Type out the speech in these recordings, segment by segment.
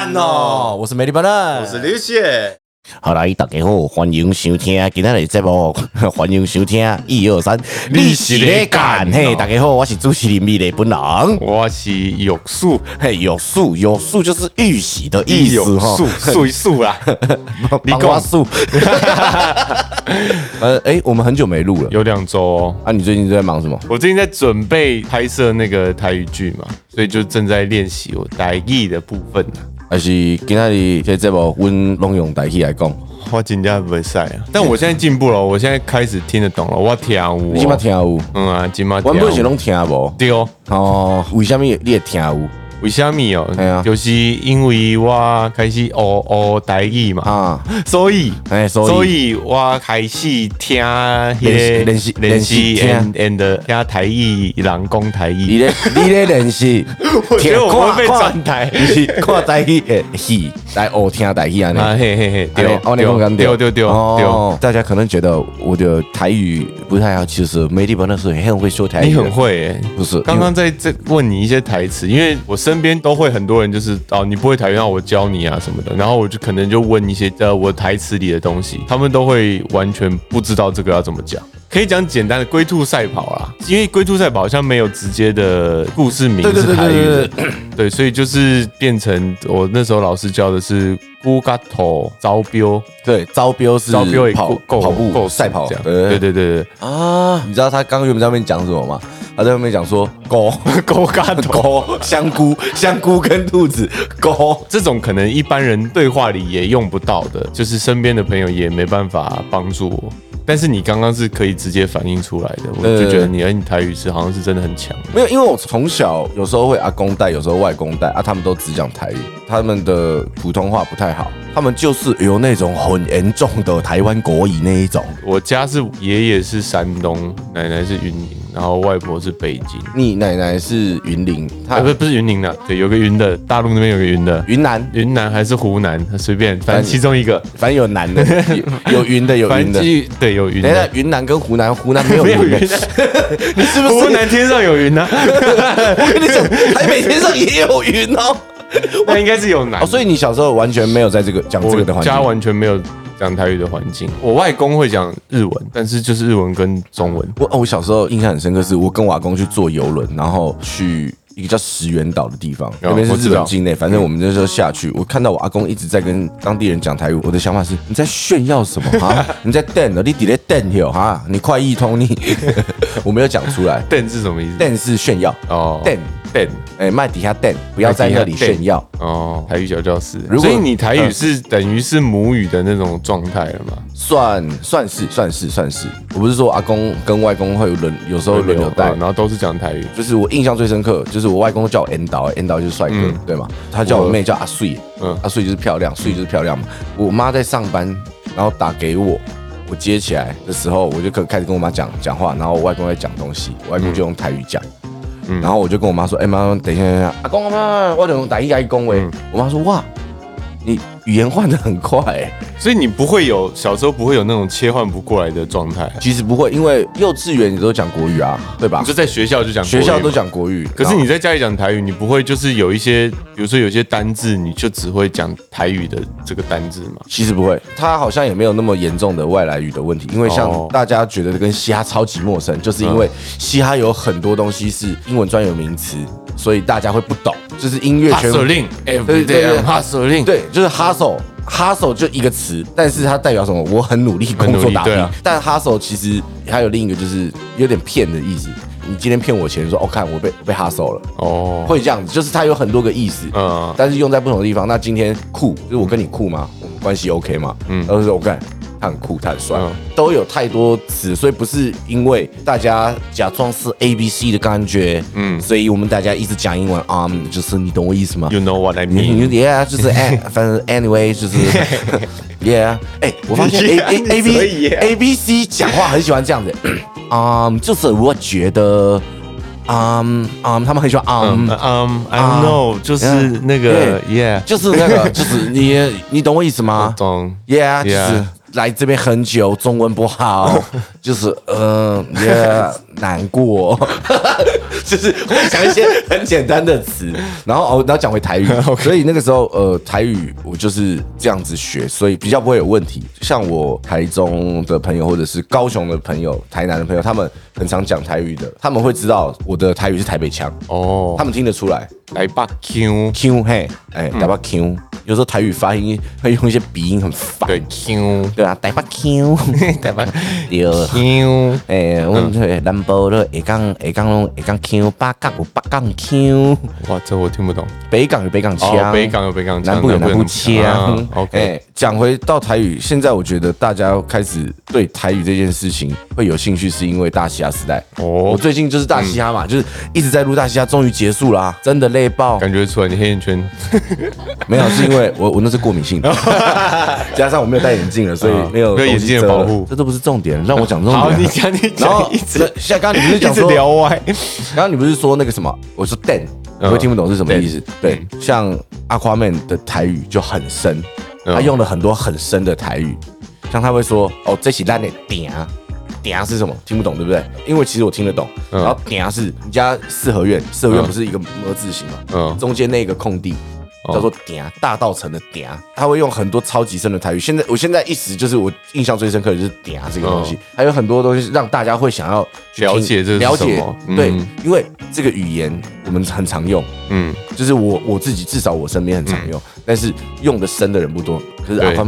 是咧干哦！我是美丽班的，我是刘雪。好啦，大家好，欢迎收听今天的节目，欢迎收听一二三，你是咧干哦嘿，大家好，我是主持人米勒本人。我是玉树，嘿，有素有素就是玉玺的意思哈，树树一树啦。你帮我素。呃，哎，我们很久没录了，有两周哦。啊，你最近在忙什么？我最近在准备拍摄那个台语剧嘛，所以就正在练习我台语的部分呢。还是今仔日这节目，阮拢用台语来讲。我真正不会使啊，但我现在进步了，我现在开始听得懂了。我听有，你今麦听有？嗯啊，我本是拢听无。对哦。哦，为什么你会听有？为虾米哦？哎呀。就是因为我开始学学台语嘛，啊，所以哎，所以。所以我开始听那个练练习练习练习 and and 听台语人讲台你语。咧你咧练习，我觉得我会被转台你是看台语的戏来哦听台语。啊嘿嘿嘿，丢丢丢丢，哦，大家可能觉得我的台语不太好，其实没地方那时候很会说台语，你很，会诶。不是？刚刚在这问你一些台词，因为我身边都会很多人，就是哦，你不会台语，那我教你啊什么的，然后我就可能就问一些呃我台词里的东西，他们都会完全不知道这个要怎么讲。可以讲简单的龟兔赛跑啦，因为龟兔赛跑好像没有直接的故事名对对对是台语对的，对，所以就是变成我那时候老师教的是乌嘎头招标，对，招标是招标也跑够跑步够赛跑，这样，对对对。对对啊！你知道他刚刚原本在那边讲什么吗？他在那边讲说狗。对，勾嘎头。狗。香菇。香菇跟兔子。狗，这种可能一般人对话里也用不到的，就是身边的朋友也没办法帮助我。但是你刚刚是可以直接反映出来的，我就觉得你，哎，你台语是好像是真的很强。没有，因为我从小有时候会阿公带，有时候外公带啊，他们都只讲台语，他们的普通话不太好，他们就是有那种很严重的台湾国语那一种。我家是爷爷是山东，奶奶是云林，然后外婆是北京。你奶奶是云林，她啊，不不是云林的，对，有个云的，大陆那边有个云的，云南，云南还是湖南，随便，反正其中一个，反正有南的，有有云的，有反云的。正就对有云等一下的，，云南跟湖南，湖南没有 没有云的云，的，你是不是？湖南天上有云呢，我跟你讲，台北天上也有云哦。那应该是有南哦，。所以你小时候完全没有在这个讲这个的我环境家。完全没有讲台语的环境。我外公会讲日文，但是就是日文跟中文。我哦，我小时候印象很深刻，是我跟我阿公去坐游轮，然后去一个叫石原岛的地方，那边是日本境内。反正我们那时候下去，我看到我阿公一直在跟当地人讲台语，我的想法是：你在炫耀什么啊？你在瞪了，你底在瞪有哈？你快一通你，我没有讲出来。瞪是什么意思？瞪是炫耀，哦，瞪，瞪哎，麦底下瞪，不要在那里炫耀。哦，台语小教室。如所以你台语是等于是母语的那种状态了嘛？算算是算是算是，我不是说阿公跟外公会有轮，有时候轮流带嗯，然后都是讲台语。就是我印象最深刻，就是我外公叫我 N 导，N 导就是帅哥，嗯对吗？他叫我妹叫阿穗，嗯阿穗就是漂亮，穗就是漂亮嘛。我妈在上班，然后打给我，我接起来的时候，我就可开始跟我妈讲讲话，然后我外公在讲东西，我外公就用台语讲。嗯然后我就跟我妈说：“哎、妈，等一下，等一下，阿公阿妈，我用台语来讲喂。嗯我妈说：“哇，你语言换的很快、欸。”所以你不会有小时候不会有那种切换不过来的状态，其实不会，因为幼稚园你都讲国语啊，对吧你就？在学校就讲国语学校都。讲国语，可是你在家里讲台语，你不会就是有一些，比如说有些单字，你就只会讲台语的这个单字嘛？其实不会，他好像也没有那么严重的外来语的问题，因为像哦大家觉得跟嘻哈超级陌生，就是因为嘻哈有很多东西是英文专有名词，所以大家会不懂，就是音乐圈 hustling 对对对 I'm hustling，对，就是 hustle。Hustle 就一个词，但是它代表什么？我很努力工努作打拼。对啊但 hustle 其实还有另一个，就是有点骗的意思。你今天骗我钱，说哦，看我被我被 hustle 了，哦，会这样子，就是它有很多个意思。嗯，但是用在不同的地方。那今天酷，就是我跟你酷吗？我们关系 OK 吗？嗯，然后说我看他很酷，他很帅，嗯都有太多词，所以不是因为大家假装是 A B C 的感觉，嗯，所以我们大家一直讲英文啊、嗯就是你懂我意思吗？You know what I mean？Yeah，就是哎，反正 anyway 就是 Yeah，哎，我发现 A A A B A B C 讲话很喜欢这样子，啊，就是我觉得，啊啊，他们很喜欢啊。嗯嗯，I don't know，就是那个 Yeah，就是那个，就是你，你懂我意思吗懂？Yeah，就 Yeah 是来这边很久，中文不好，就是嗯，Yeah，难过，就是会讲一些很简单的词，然后哦，然后讲回台语。所以那个时候，呃，台语我就是这样子学，所以比较不会有问题。像我台中的朋友，或者是高雄的朋友、台南的朋友，他们很常讲台语的，他们会知道我的台语是台北腔，哦，他们听得出来。来吧 Q，Q 嘿，哎，台北 Q，有时候台语发音会用一些鼻音，很烦。对 Q，对啊，台北 Q，台北 对。Q，诶，我们这南部的下港下港拢下港腔，北港有北港腔，哇，这我听不懂。北港有北港哦，腔，北港有北港腔，南部有南部腔。啊 OK，诶，讲回到台语，现在我觉得大家开始对台语这件事情会有兴趣，是因为大嘻哈时代。哦。我哦，最近就是大嘻哈嘛，就是一直在录大嘻哈，终于结束啦，真的累爆。感觉出来你黑眼圈。没有，是因为我我那是过敏性的，加上我没有戴眼镜了，所以没有没有眼镜的保护这都不是重点，让我讲重点啊。好，你讲你然后讲，一直像刚刚你不是 讲说，聊歪。刚刚你不是说那个什么？我说 Dan，我听不懂是什么意思。对嗯，像 Aquaman 的台语就很深，嗯他用了很多很深的台语，像他会说哦，这起烂的点啊。点是什么？听不懂，对不对？因为其实我听得懂。嗯然后嗲是你家四合院，四合院嗯不是一个么字形嘛？嗯中间那个空地哦叫做嗲，大道城的嗲，他会用很多超级深的台语。现在我现在一时就是我印象最深刻的就是嗲这个东西，还有很多东西让大家会想要了解这是了解对，因为这个语言我们很常用，嗯，就是我我自己至少我身边很常用，但是用的深的人不多。可是阿对宽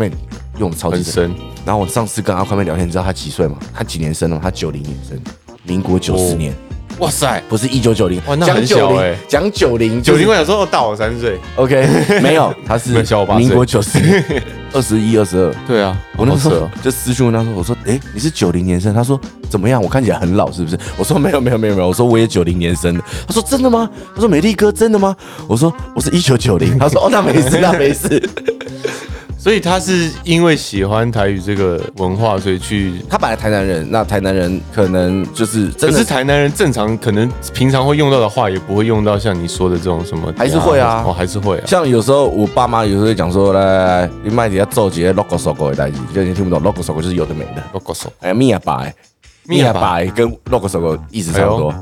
妹用的超级深。深。然后我上次跟阿宽妹聊天，你知道他几岁吗？他几年生的吗？他九零年生，民国九十哦年，哇塞，不是一九九零哇。那很小哎欸，讲九零，九零我想说，哦，大我三岁。OK，没有，他是民国九十年，二十一、二十二。对啊，我那时候就私讯问他说：“我说，哎、你是九零年生？”他说：“怎么样？我看起来很老，是不是？”我说：“没有，没有，没有，没有。”我说：“我也九零年生的。”他说：“真的吗？”他说：“美丽哥，真的吗？”我说：“我是一九九零。”他说：“哦，那没事，那没事。所以他是因为喜欢台语这个文化，所以去。”他本来台南人，那台南人可能就是真的可是台南人正常可能平常会用到的话，也不会用到像你说的这种什么，还是会啊哦，还是会啊。像有时候我爸妈有时候会讲说：“来来来，你卖底下做几个 logo 手狗的代志，就你听不懂 logo 手狗就是有的没的。logo 手哎，米亚白，米亚白跟 logo 手狗意思差不多。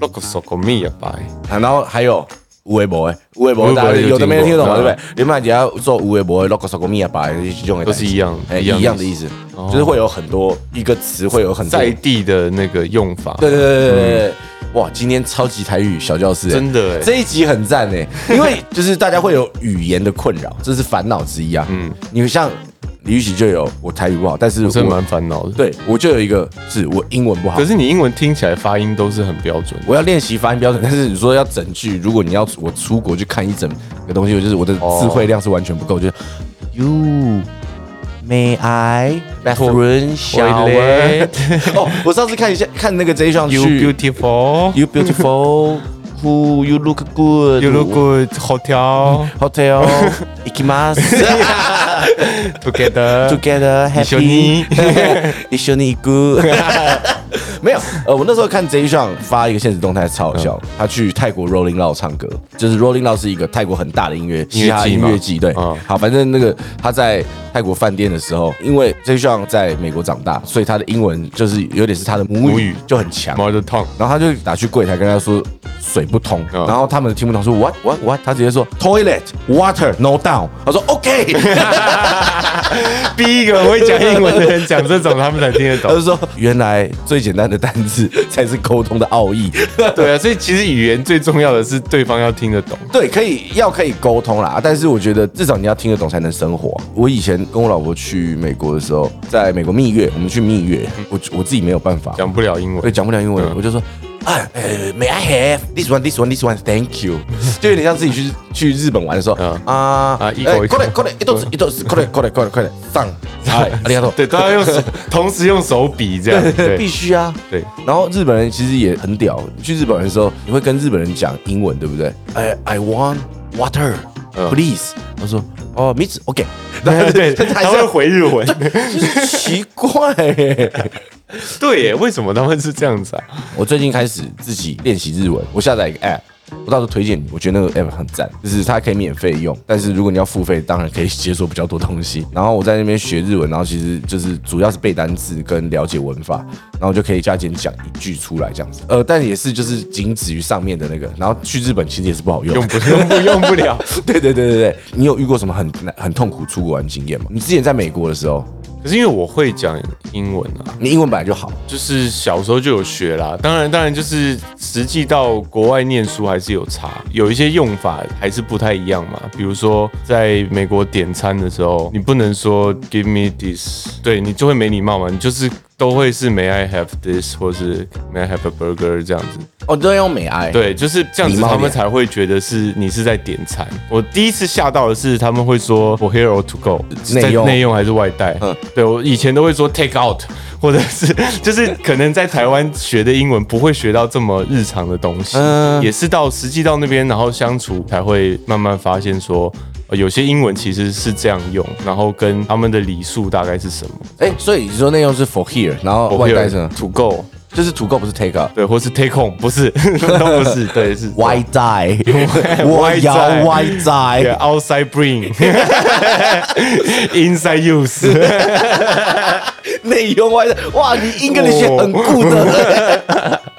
logo 手狗蜜啊白，啊，然后还有无微博诶，无微博大家有的没人听得懂嘛，对不对？你们底下做无微博 logo 手工米啊，把用的都是一样。哎，一样的意思，就是会有很多一个词会有很多在地的那个用法。对对对对对对，哇，今天超级台语小教室，哎真的哎这一集很赞诶，因为就是大家会有语言的困扰，这是烦恼之一啊。嗯，你像李玉玺就有我台语不好，但是我我真的蛮烦恼的。对我就有一个是我英文不好。可，是你英文听起来发音都是很标准。我要练习发音标准，但是你说要整句，如果你要我出国去看一整个东西，我就是我的词汇量是完全不够，就是 You may I bathroom shower 哦，我上次看一下看那个 J 上去 You beautiful, You beautiful Who you look good you look good. Hotel Hotel ikimasu together. together 一緒 happy に一緒に行く。没有，呃，我那时候看 J 上发一个现实动态，超好笑。他去泰国 Rolling Loud 唱歌，就是 Rolling Loud 是一个泰国很大的音乐音乐季嘻哈音吗乐季，对，嗯好，反正那个他在 泰国饭店的时候，因为 J 上在美国长大，所以他的英文就是有点是他的母语母语，就很强。Mother tongue. 然后他就打去柜台跟他说水不通，嗯然后他们听不懂，说 what what what，他直接说 toilet water no down，他说 OK，逼一个会讲英文的人讲这种，他们才听得懂。他就说原来最简单的单字才是沟通的奥义。对啊，所以其实语言最重要的是对方要听得懂。对，可以要可以沟通啦，但是我觉得至少你要听得懂才能生活。我以前跟我老婆去美国的时候，在美国蜜月，我们去蜜月，我我自己没有办法，讲不了英对，文，讲不了英文，嗯我就说。啊，呃，May I have this one, this one, this one? Thank you。就有点像自己去去日本玩的时候嗯啊啊一口一口これこれ一つ一つこれこれこれこれ上，哎，ありがとう。对，都要用手，同时用手比这样。对必须啊。对，然后日本人其实也很屌，你去日本的时候，你会跟日本人讲英文，对不对？哎，I want water, 嗯 please。他说哦，米子，OK。对对，对他还是要回日文。就是奇怪耶。对耶，为什么他们是这样子啊？我最近开始自己练习日文，我下载一个 app 我到时候推荐你，我觉得那个 app 很赞，就是它可以免费用，但是如果你要付费，当然可以解锁比较多东西。然后我在那边学日文，然后其实就是主要是背单词跟了解文法，然后就可以加减讲一句出来这样子。呃，但也是就是仅止于上面的那个，然后去日本其实也是不好用，用不用不 用不了。对对对对对，你有遇过什么很难很痛苦出国玩经验吗？你之前在美国的时候，可是因为我会讲英文啊，你英文本来就好，就是小时候就有学啦。当然，当然就是实际到国外念书还是有差，有一些用法还是不太一样嘛。比如说在美国点餐的时候，你不能说 Give me this，对你就会没礼貌嘛。你就是都会是 May I have this，或是 May I have a burger 这样子。哦，都要用美爱。对，就是这样子，他们才会觉得是你是在点餐。我第一次吓到的是，他们会说 for here or to go，在内用内用还是外带？嗯对我以前都会说 take out，或者是 就是可能在台湾学的英文不会学到这么日常的东西，嗯也是到实际到那边然后相处才会慢慢发现说。呃有些英文其实是这样用，然后跟他们的礼数大概是什么？哎，所以你说内用是 for here，然后外带是呢 to go，就是 to go 不是 take out。对，或是 take home，不是，都不是，对，是 外带，我外要带外 Yeah, 带。outside bring, inside use。内用外带，哇，你 English 很酷的。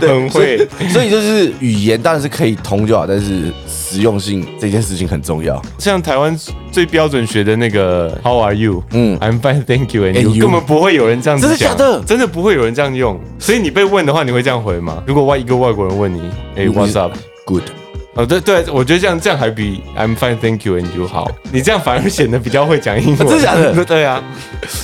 很会。所以就是语言当然是可以通就好，但是实用性这件事情很重要。像台湾最标准学的那个 How are you？嗯嗯，I'm fine, thank you, and you，you 根本不会有人这样子真的讲假的真的不会有人这样用。所以你被问的话，你会这样回吗？如果外一个外国人问你，哎，What's up？哦，对对，我觉得这样这样还比 I'm fine, thank you, and you 好。你这样反而显得比较会讲英文。真的假的 对啊，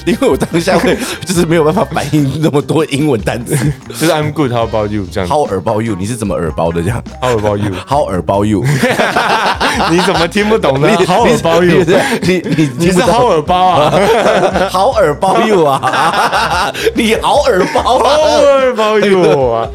因为我当下会就是没有办法反应那么多英文单词。就是 I'm good, how about you？这样。How about you？你是怎么耳包的这样 How about you？？How about you？你怎么听不懂呢你？How about you？你你你是好耳包啊？好耳包 you 啊？你好耳包好啊？耳包 you 啊！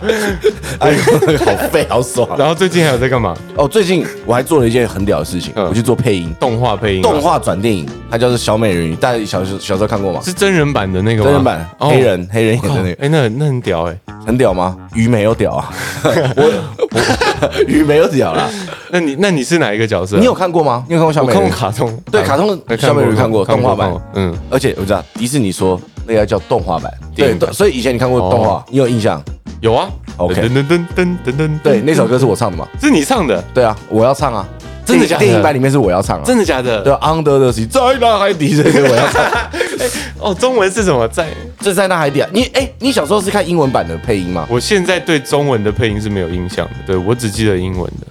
哎呦，好废，好爽。然后最近还有在干嘛？哦，最近我还做了一件很屌的事情，嗯我去做配音，动画配音啊，动画转电影，它叫做《小美人鱼》，大家小时候小时候看过吗？是真人版的那个吗？真人版，哦黑人黑人演的那个，哎，那很那很屌哎。很屌吗？鱼没有屌啊，我我 鱼没有屌啦。那你那你是哪一个角色？你有看过吗？你有看过小我看美人鱼？过卡通，对卡通的小美人鱼看过动画版嗯，而且我知道迪士尼说那个叫动画版，对，电影版对所以以前你看过动画，你有印象？有啊。OK 噔噔噔噔噔噔，对，那首歌是我唱的嘛？是你唱的，对啊，我要唱啊，真的假的电影版里面是我要唱啊，真的假的？对啊，Under the Sea，在那海底，这个我要唱。哦，中文是什么？在这在那海底啊！你哎，你小时候是看英文版的配音吗？我现在对中文的配音是没有印象的，对我只记得英文的。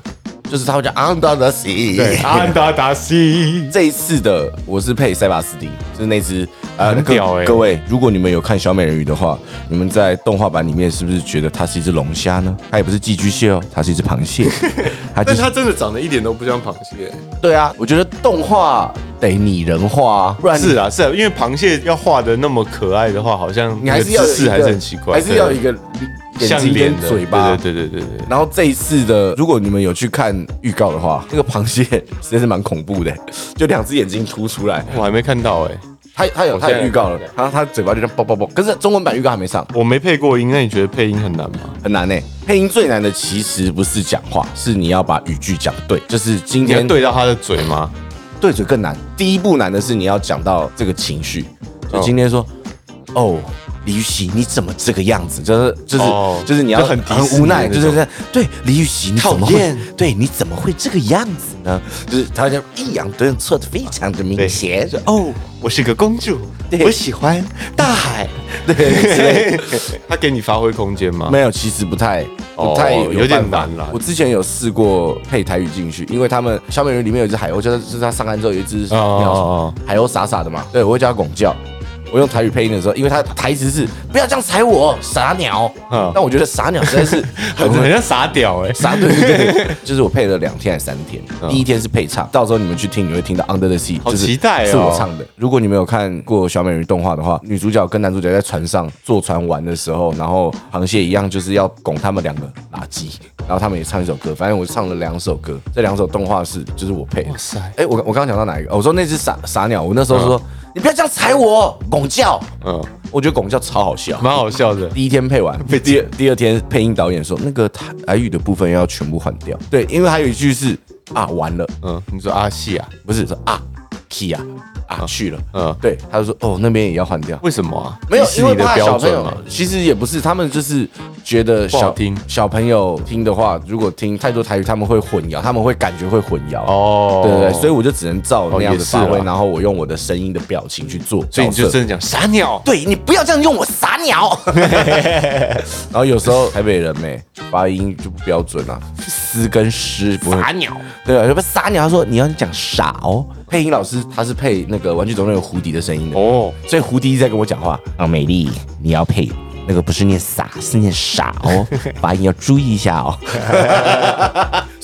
就是他会叫 Under the Sea。对，安达达西。这一次的我是配塞巴斯汀，就是那只很屌欸各位，如果你们有看小美人鱼的话，你们在动画版里面是不是觉得它是一只龙虾呢？它也不是寄居蟹哦，它是一只螃蟹。它就是但它真的长得一点都不像螃蟹。对啊，我觉得动画得拟人化啊，不然是啊，是啊，因为螃蟹要画的那么可爱的话，好像你还是要有一个还是很奇怪，还是要一个眼睛像脸的跟嘴巴。对对对对对对。然后这一次的，如果你们有去看预告的话，那个螃蟹实在是蛮恐怖的，就两只眼睛凸出来。我还没看到哎、它它有它我现在有预告了，然后它嘴巴就这样爆爆爆。可是中文版预告还没上，我没配过音，那你觉得配音很难吗？很难呢。配音最难的其实不是讲话，是你要把语句讲对。就是今天对到他的嘴吗？对嘴更难。第一步难的是你要讲到这个情绪，就今天说，哦。李玉玺，你怎么这个样子？就是就是、哦就是你要很很无奈，就是这样。对，李玉玺，你怎么会？对，你怎么会这个样子呢？就是他就抑扬顿挫的非常的明显。就哦，我是个公主，对我喜欢大海。对 他给你发挥空间吗？没有，其实不太哦不太有点难了我之前有试过配台语进去，因为他们小美人鱼里面有一只海鸥，就是就是它上岸之后有一只哦哦鸟哦海鸥傻傻的嘛，对我会叫它拱叫。我用台语配音的时候，因为他台词是不要这样踩我，傻鸟。嗯但我觉得傻鸟实在是 很像傻屌哎、傻，对对对，就是我配了两天还是三天，第一天是配唱，到时候你们去听，你会听到 Under the Sea，好就是期待哦是我唱的。如果你们有看过小美人鱼动画的话，女主角跟男主角在船上坐船玩的时候，然后螃蟹一样就是要拱他们两个垃圾，然后他们也唱一首歌，反正我唱了两首歌，这两首动画是就是我配的。哇塞哎，我我刚刚讲到哪一个？哦我说那只傻傻鸟，我那时候说。你不要这样踩我，拱叫。嗯，我觉得拱叫超好笑。蛮好笑的。第一天配完，第二第二天配音导演说那个台语的部分要全部换掉。对，因为还有一句是啊完了，嗯，你说阿戏啊？不是说啊 key 啊啊去了。嗯，对，他就说哦那边也要换掉。为什么啊？没有，因为怕小朋友标准嘛。，其实也不是，他们就是觉得小听小朋友听的话，如果听太多台语，他们会混淆，他们会感觉会混淆。哦，对对对，所以我就只能照那样的发挥，然后我用我的声音的表情去做。所以你就真的讲傻鸟。对你不要这样用我傻鸟。然后有时候台北人没发音就不标准啊，诗跟诗不会。傻鸟，对啊，有不傻鸟？他说你要讲傻哦。配音老师他是配那个《玩具总动员》胡迪的声音的，哦，所以胡迪一直在跟我讲话。啊，美丽，你要配那个不是念傻，是念傻哦，发音要注意一下哦。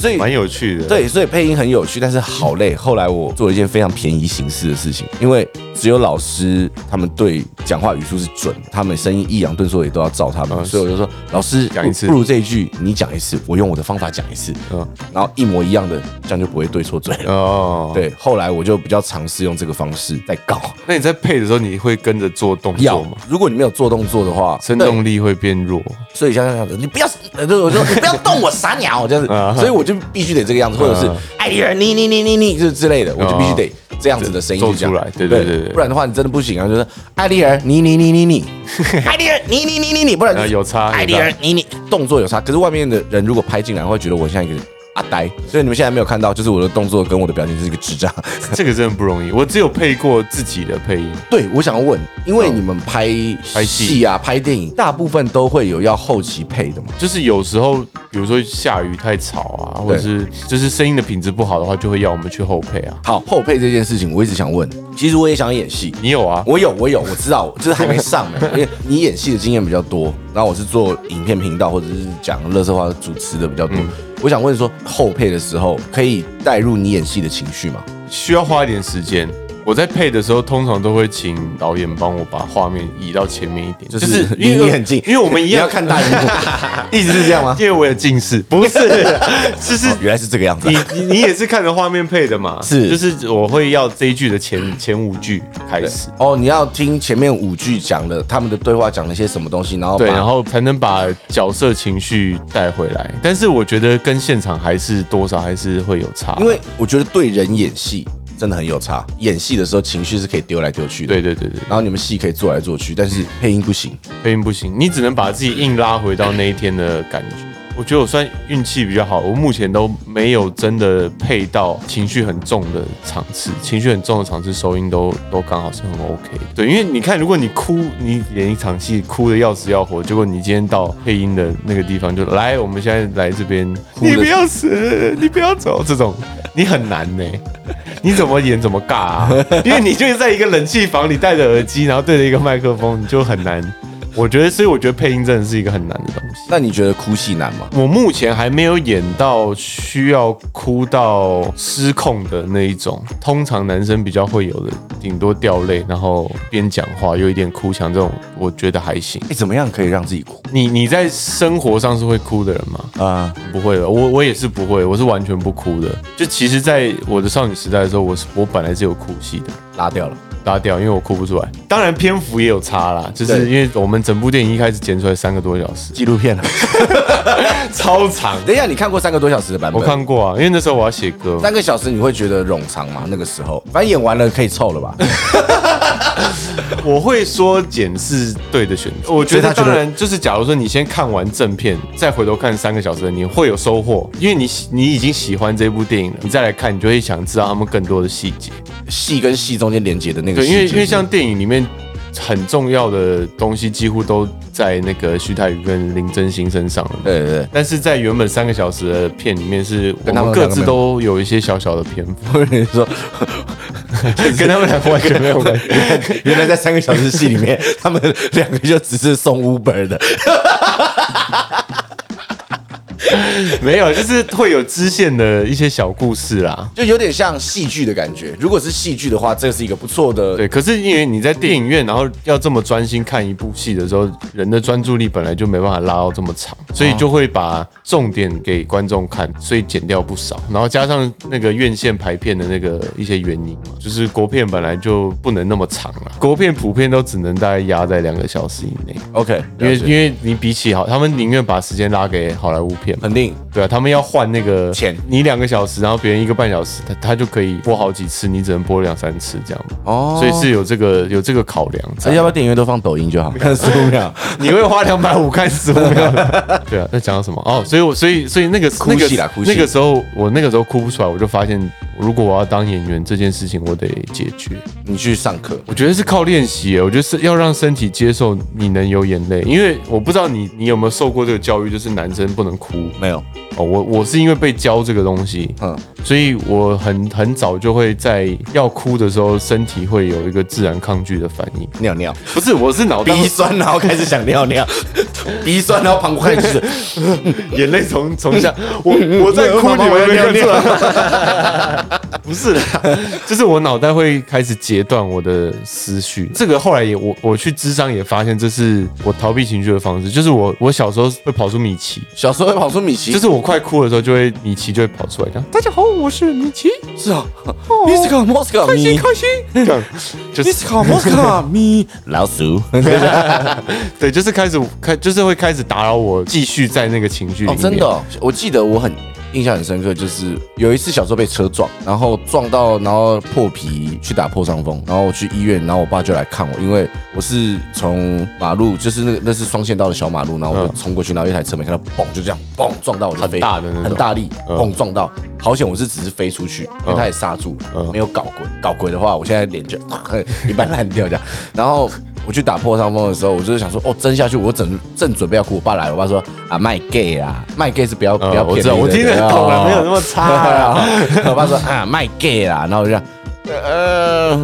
所以蛮有趣的。，对，所以配音很有趣，但是好累。后来我做了一件非常便宜形式的事情，因为只有老师他们对讲话语速是准，他们声音抑扬顿挫也都要照他们，嗯所以我就说老师讲一次不不如这一句你讲一次，我用我的方法讲一次，嗯，然后一模一样的，这样就不会对错嘴了。哦，。对，后来我就比较尝试用这个方式在搞。那你在配的时候，你会跟着做动作吗？，如果你没有做动作的话，生动力会变弱。所以像这样子，你不要，呃，对我说你不要动我傻鸟这样子，啊所以我就必须得这个样子，或者是啊哎呀你你你你你就是之类的，我就必须得这样子的声音出来对对对对不然的话你真的不行啊，就是艾丽儿你你你你你，艾丽儿你你你你 你，不然有差艾丽儿你你动作有差，可是外面的人如果拍进来会觉得我像一个阿呆，所以你们现在没有看到，就是我的动作跟我的表情就是一个智障。这个真的不容易。我只有配过自己的配音，对，我想要问，因为你们拍拍戏戏啊、拍电影，大部分都会有要后期配的嘛？就是有时候，比如说下雨太吵啊，或者是就是声音的品质不好的话，就会要我们去后配啊。好，后配这件事情，我一直想问，其实我也想演戏。你有啊？我有，我有，我知道，就是还没上呢。因为你演戏的经验比较多，然后我是做影片频道或者是讲乐色话主持的比较多。我想问说，后配的时候可以带入你演戏的情绪吗？需要花一点时间。我在配的时候，通常都会请导演帮我把画面移到前面一点，就是因为离你很近，因为我们一样你要看大荧幕，一直是这样吗？因为我有近视，不是，就是哦原来是这个样子啊、你你你也是看着画面配的嘛？是就是我会要这一句的前前五句开始，哦，你要听前面五句讲的他们的对话讲了些什么东西，然后对，然后才能把角色情绪带回来。但是我觉得跟现场还是多少还是会有差，因为我觉得对人演戏真的很有差。演戏的时候情绪是可以丢来丢去的，对对对对，然后你们戏可以做来做去，但是配音不行。配音不行，你只能把自己硬拉回到那一天的感觉。我觉得我算运气比较好，我目前都没有真的配到情绪很重的场次，情绪很重的场次收音都都刚好是很 OK 的。对，因为你看，如果你哭，你演一场戏哭的要死要活，结果你今天到配音的那个地方就来，我们现在来这边，你不要死，你不要走，这种你很难呢、你怎么演怎么尬啊？因为你就是在一个冷气房里戴着耳机，然后对着一个麦克风，你就很难。我觉得，所以我觉得配音真的是一个很难的东西。那你觉得哭戏难吗？我目前还没有演到需要哭到失控的那一种，通常男生比较会有的，顶多掉泪，然后边讲话有一点哭腔这种，我觉得还行。哎，怎么样可以让自己哭你你在生活上是会哭的人吗？啊？不会的，我我也是不会，我是完全不哭的。就其实，在我的少女时代的时候，我是我本来是有哭戏的，拉掉了。拉掉，因为我哭不出来。当然篇幅也有差啦，就是因为我们整部电影一开始剪出来三个多小时，纪录片啊。超长。等一下，你看过三个多小时的版本？我看过啊，因为那时候我要写歌，三个小时，你会觉得冗长吗？那个时候，反正演完了可以凑了吧？我会说剪是对的选择。我觉得得当然就是，假如说你先看完正片，再回头看三个小时的，你会有收获，因为你你已经喜欢这部电影了，你再来看，你就会想知道他们更多的细节。戏跟戏中间连接的那个对，细节，因为因为像电影里面很重要的东西，几乎都在那个徐太宇跟林真心身上了。对对对，但是在原本三个小时的片里面，是我们各自都有一些小小的篇幅，或者说 跟他们两个完全没有关系。原来在三个小时戏里面，他们两个就只是送 Uber 的。没有，就是会有支线的一些小故事啦。就有点像戏剧的感觉。如果是戏剧的话，这是一个不错的。对，可是因为你在电影院，然后要这么专心看一部戏的时候，人的专注力本来就没办法拉到这么长，所以就会把重点给观众看，所以剪掉不少。然后加上那个院线排片的那个一些原因嘛，就是国片本来就不能那么长了，国片普遍都只能大概压在两个小时以内。OK，因为因为你比起好，他们宁愿把时间拉给好莱坞片嘛。肯定对啊，他们要换那个钱你两个小时，然后别人一个半小时，他他就可以播好几次，你只能播两三次这样。哦，所以是有这个有这个考量要不要电影院都放抖音就好，看 十五秒。你会花两百五看十五秒？对啊，那讲到什么？哦，所以我所以所以那个哭那个戏啦哭戏那个时候我那个时候哭不出来，我就发现如果我要当演员这件事情，我得解决。你去上课，我觉得是靠练习耶，我觉得是要让身体接受你能有眼泪，因为我不知道你你有没有受过这个教育，就是男生不能哭没有？哦。我我是因为被教这个东西，嗯，所以我很很早就会在要哭的时候，身体会有一个自然抗拒的反应。尿尿，不是，我是脑袋鼻酸，然后开始想尿尿，鼻酸，然后膀胱开始 眼泪从从下，我我在哭，你们没看出来？不是的，就是我脑袋会开始截断我的思绪。这个后来也我我去智商也发现，这是我逃避情绪的方式。就是我我小时候会跑出米奇，小时候会跑出米奇，就是我快哭的时候，就会米奇就会跑出来，这样。大家好，我是米奇，是啊，Miska Moska 开心咪开心，这样就是。Miska Moska 咪老鼠。对，就是开始开，就是会开始打扰我继续在那个情绪里。真的哦、我记得我很印象很深刻，就是有一次小时候被车撞，然后撞到，然后破皮去打破伤风，然后我去医院，然后我爸就来看我，因为我是从马路，就是那个那是双线道的小马路，然后我就嗯。冲过去，然后一台车没看到，嘣就这样嘣撞到我就很，大的那种。很大力，嗯。砰撞到，好险我是只是飞出去，因为他也刹住了，嗯没有搞鬼，搞鬼的话，我现在脸就 一半烂掉这样，然后。我去打破伤风的时候，我就是想说，哦，真下去，我正正准备要哭，我爸来了，我爸说啊，卖 gay 啊，卖 gay 是不要不要嗯我知道，我听得很懂了，没有那么差啊。我爸说啊，卖 gay 啦，然后我就这样，呃，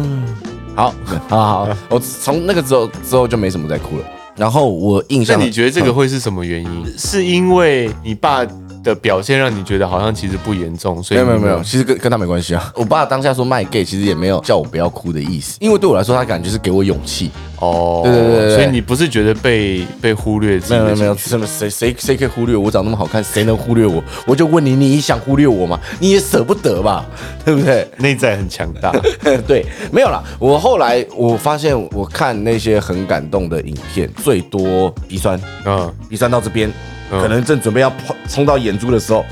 好，好好，我从那个之后之后就没什么再哭了。然后我印那象，你觉得这个会是什么原因？是因为你爸的表现让你觉得好像其实不严重，所以没有没有没有，其实跟跟他没关系啊。我爸当下说卖 gay，其实也没有叫我不要哭的意思，因为对我来说，他感觉是给我勇气。哦，对对对所以你不是觉得被被忽略没有没有没有，什么谁谁谁可以忽略我？我长那么好看，谁能忽略我？我就问你，你想忽略我吗？你也舍不得吧，对不对？内在很强大。对，没有啦。我后来我发现，我看那些很感动的影片，最多鼻酸，嗯，鼻酸到这边，嗯可能正准备要冲冲到眼珠的时候，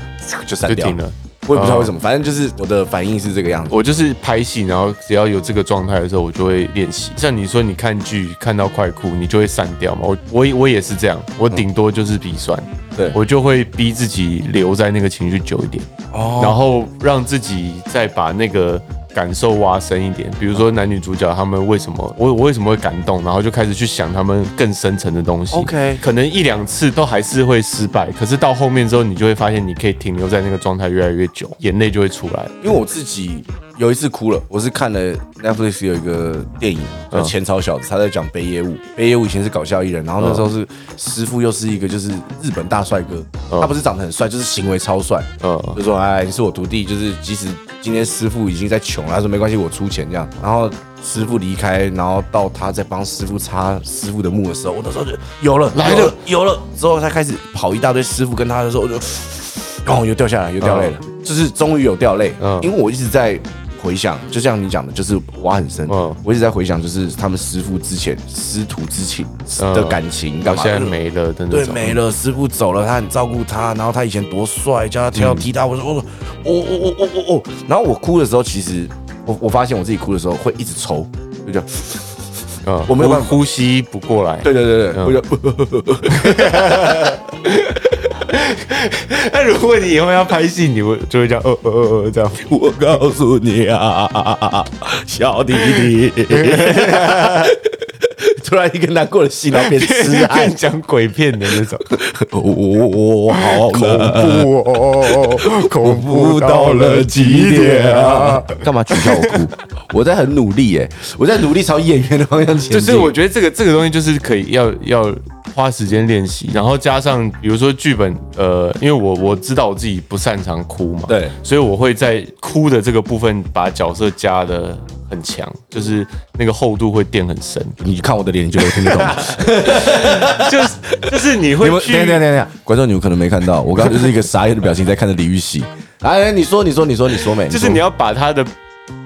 就散掉。了。我也不知道为什么，反正就是我的反应是这个样子。我就是拍戏，然后只要有这个状态的时候，我就会练习。像你说，你看剧看到快哭，你就会散掉嘛。我我也我也是这样，我顶多就是鼻酸，对。我就会逼自己留在那个情绪久一点，哦。然后让自己再把那个感受挖深一点。比如说男女主角他们为什么我我为什么会感动，然后就开始去想他们更深层的东西。OK 可能一两次都还是会失败，可是到后面之后，你就会发现你可以停留在那个状态越来越久，眼泪就会出来。因为我自己有一次哭了，我是看了 Netflix 有一个电影叫《嗯前朝小子》，他在讲北野武。北野武以前是搞笑艺人，然后那时候是师傅又是一个就是日本大帅哥，嗯他不是长得很帅，就是行为超帅。嗯就说哎，你是我徒弟，就是即使今天师傅已经在穷了，他说没关系，我出钱这样。然后师傅离开，然后到他在帮师傅擦师傅的墓的时候，我那时候就有了来了有了有了，之后他开始跑一大堆师傅跟他的时候，我就哦又掉下来又掉泪了，就是终于有掉泪，嗯因为我一直在。回想，就像你讲的，就是挖很深。嗯我一直在回想，就是他们师傅之前师徒之情嗯的感情，干嘛？到现在没了真的对，没了，师傅走了，他很照顾他，然后他以前多帅，叫他跳踢他，我说我我我我我我我，然后我哭的时候，其实我我发现我自己哭的时候会一直抽，就这样，嗯，我没有办法呼呼吸不过来。对对对对，嗯我就 那如果你以后要拍戏，你会就会这样，呃呃呃呃这样。我告诉你啊，小弟弟，突然一个难过的戏，然后变痴汉跟，讲鬼片的那种，我好恐怖哦，恐怖到了极点啊！干嘛取笑我哭？我在很努力耶，我在努力朝演员的方向前进。就是我觉得这个这个东西就是可以要要花时间练习，然后加上比如说剧本，呃，因为我我知道我自己不擅长哭嘛，对所以我会在哭的这个部分把角色加的很强，就是那个厚度会垫很深，你看我的脸，你觉得我听得懂吗？就是就是你你们会去等一下等一下等一下，观众你们可能没看到，我刚刚就是一个傻眼的表情，在看着李玉玺。哎，你说你说你说你说美，说就是你要把他的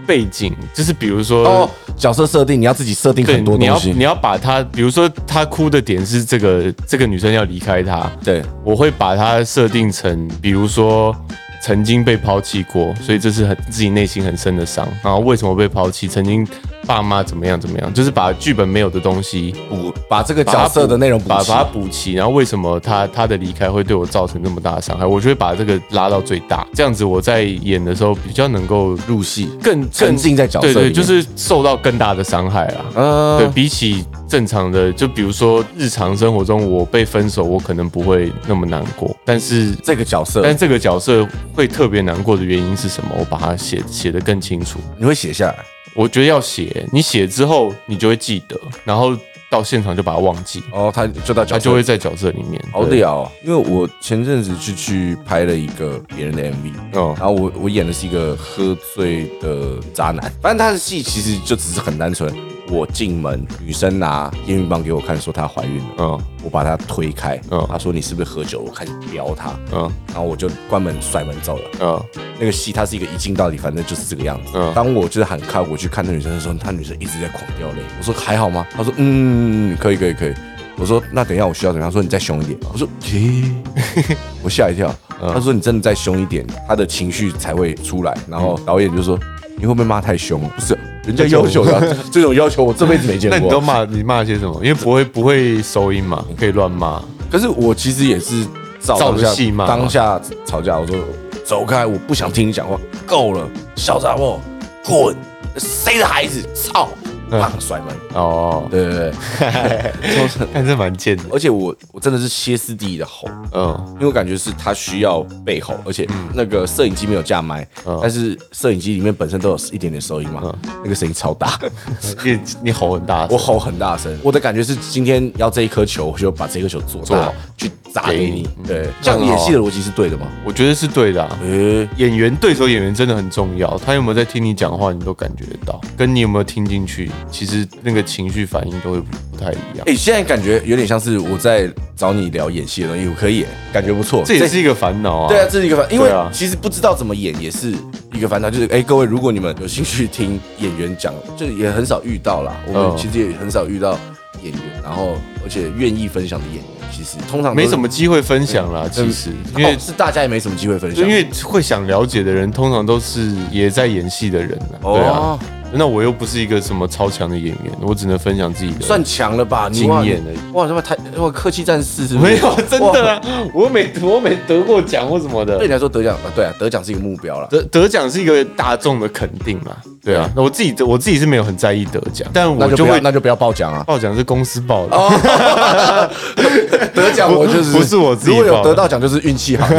背景，就是比如说哦，角色设定你要自己设定对，很多东西你。要你要把他，比如说他哭的点是这个这个女生要离开他，对，我会把他设定成，比如说曾经被抛弃过，所以这是很自己内心很深的伤。然后为什么被抛弃？曾经爸妈怎么样怎么样，就是把剧本没有的东西补把这个角色的内容补把把它补齐，然后为什么他他的离开会对我造成那么大的伤害？我就会把这个拉到最大，这样子我在演的时候比较能够入戏，更沉浸在角色里对对，就是受到更大的伤害啊。嗯对比起正常的，就比如说日常生活中我被分手，我可能不会那么难过，但是这个角色但这个角色会特别难过的原因是什么？我把它写写得更清楚。你会写下来。我觉得要写，你写之后你就会记得，然后到现场就把它忘记，哦，他就在角色它就会在角色里面。好对屌哦！因为我前阵子去去拍了一个别人的 MV，嗯然后我我演的是一个喝醉的渣男，反正他的戏其实就只是很单纯。我进门，女生拿验孕棒给我看，说她怀孕了，嗯我把她推开，嗯她说你是不是喝酒？我开始撩她，嗯然后我就关门甩门走了。嗯那个戏它是一个一镜到底，反正就是这个样子。嗯当我就是喊开我去看那女生的时候，她女生一直在狂掉泪。我说还好吗？她说嗯，可以可以可以。我说那等一下我需要怎么样？她说你再凶一点。我说咦，我吓一跳。嗯她说你真的再凶一点，她的情绪才会出来。然后导演就说你会不会骂太凶了？不是，人家要求的啊 这种要求我这辈子没见过那你都。骂你骂些什么？因为不会不会收音嘛，可以乱骂。可是我其实也是照着戏骂当下吵架，我说走开，我不想听你讲话，够了，小杂货，滚，谁的孩子，操，嗯。棒甩门，哦，对对对，说看这蛮贱的。而且我我真的是歇斯底里的吼，嗯。因为我感觉是他需要被吼，而且那个摄影机没有架麦，嗯。但是摄影机里面本身都有一点点收音嘛，那个声音超大，你你吼很大声，我吼很大声，我的感觉是今天要这一颗球，我就把这颗球做大做好去砸给你，对，这样演戏的逻辑是对的吗？我觉得是对的、呃。演员对手演员真的很重要，他有没有在听你讲话，你都感觉得到，跟你有没有听进去，其实那个情绪反应都会不不太一样。哎、现在感觉有点像是我在找你聊演戏的东西，我可以耶，感觉不错。这也是一个烦恼啊。对啊，这是一个烦，因为其实不知道怎么演也是一个烦恼。就是哎、各位，如果你们有兴趣听演员讲，就也很少遇到啦。我们嗯其实也很少遇到演员，然后而且愿意分享的演员，其实通常没什么机会分享啦，其实，因为哦、是大家也没什么机会分享，因为会想了解的人，通常都是也在演戏的人啊。对啊哦，，那我又不是一个什么超强的演员，我只能分享自己的算强了吧？你经哇验而已。哇，什么台哇客气战士是是？没有真的啊，我没我没得过奖或什么的对。你来说得奖啊，对啊，得奖是一个目标了。得得奖是一个大众的肯定嘛，对啊，那我自己我自己是没有很在意得奖，但我就会那就不要报奖啊！报奖是公司报的，得奖我就是不是我自己如果有得到奖就是运气好。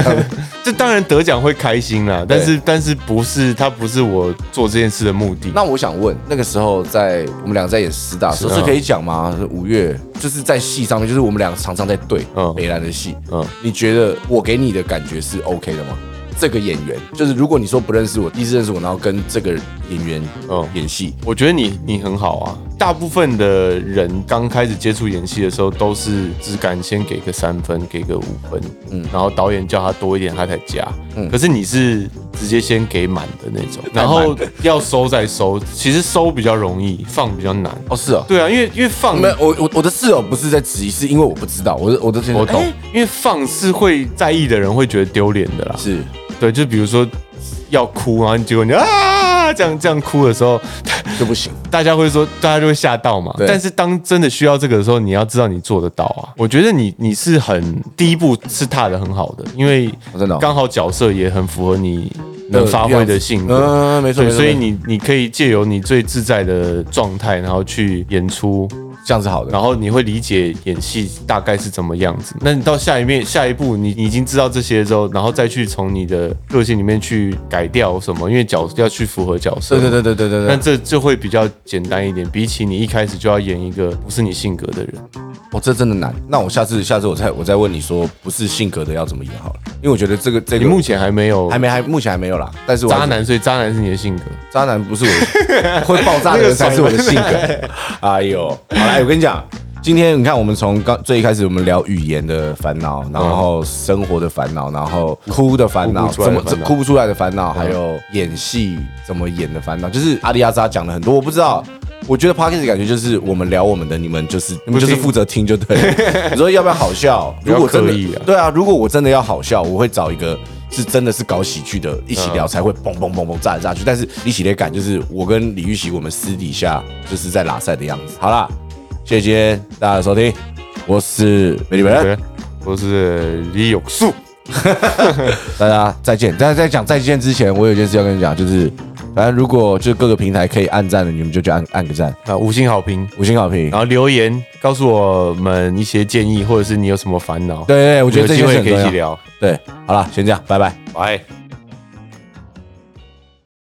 当然得奖会开心啦，但是但是不是他不是我做这件事的目的。那我想问，那个时候在我们俩在演师大的时候是可以讲吗？五月就是在戏上面，就是我们俩常常在对嗯北兰的戏。嗯你觉得我给你的感觉是 OK 的吗？这个演员就是如果你说不认识我，第一次认识我，然后跟这个演员嗯演戏，我觉得你你很好啊。大部分的人刚开始接触演戏的时候，都是只敢先给个三分，给个五分，嗯，然后导演叫他多一点，他才加。嗯可是你是直接先给满的那种，然后要收再收，其实收比较容易，放比较难。哦是哦。对啊，因为因为放没有，我我我的室友不是在质疑，是因为我不知道，我的我的我懂哎，因为放是会在意的人会觉得丢脸的啦。是对，就比如说要哭，然后结果你啊这样这样哭的时候，就不行。大家会说，大家就会吓到嘛。但是当真的需要这个的时候，你要知道你做得到啊。我觉得你你是很第一步是踏的很好的，因为刚好角色也很符合你能发挥的性格。对，没错所以你你可以借由你最自在的状态，然后去演出，这样是好的。然后你会理解演戏大概是怎么样子。那你到下一面下一步，你你已经知道这些之后，然后再去从你的个性里面去改掉什么，因为角要去符合角色。对对对对对对对。那这就会比较简单一点，比起你一开始就要演一个不是你性格的人。哦，这真的难。那我下次下次我再我再问你说，不是性格的要怎么演好了？因为我觉得这个这个你目前还没有还没还目前还没有啦。但是渣男，所以渣男是你的性格。渣男不是我 会爆炸的人才是我的性格。哎呦，好来，我跟你讲，今天你看我们从刚最一开始我们聊语言的烦恼，然后生活的烦恼，然后哭的烦恼，怎么哭不出来的烦恼哭不出来的烦恼，还有演戏怎么演的烦恼，就是阿里阿扎讲了很多，我不知道。我觉得 p o d c a s t 感觉就是我们聊我们的，你们就是你们就是负责听就对了。你说要不要好笑？如果真的对啊，如果我真的要好笑，我会找一个是真的是搞喜剧的，一起聊才会嘣嘣嘣嘣炸来炸去。但是李喜烈感就是我跟李玉玺我们私底下就是在拉赛的样子。好啦，谢谢大家的收听，我是美丽本人，我是李永树。大家再见。但是在讲再见之前，我有件事要跟你讲，就是反正如果就是各个平台可以按赞的，你们就去按按个赞，啊，五星好评，五星好评然。后留言告诉我们一些建议，或者是你有什么烦恼，对对對，我觉得这有机会可以。一起聊。对，好了，先这样，拜拜。拜。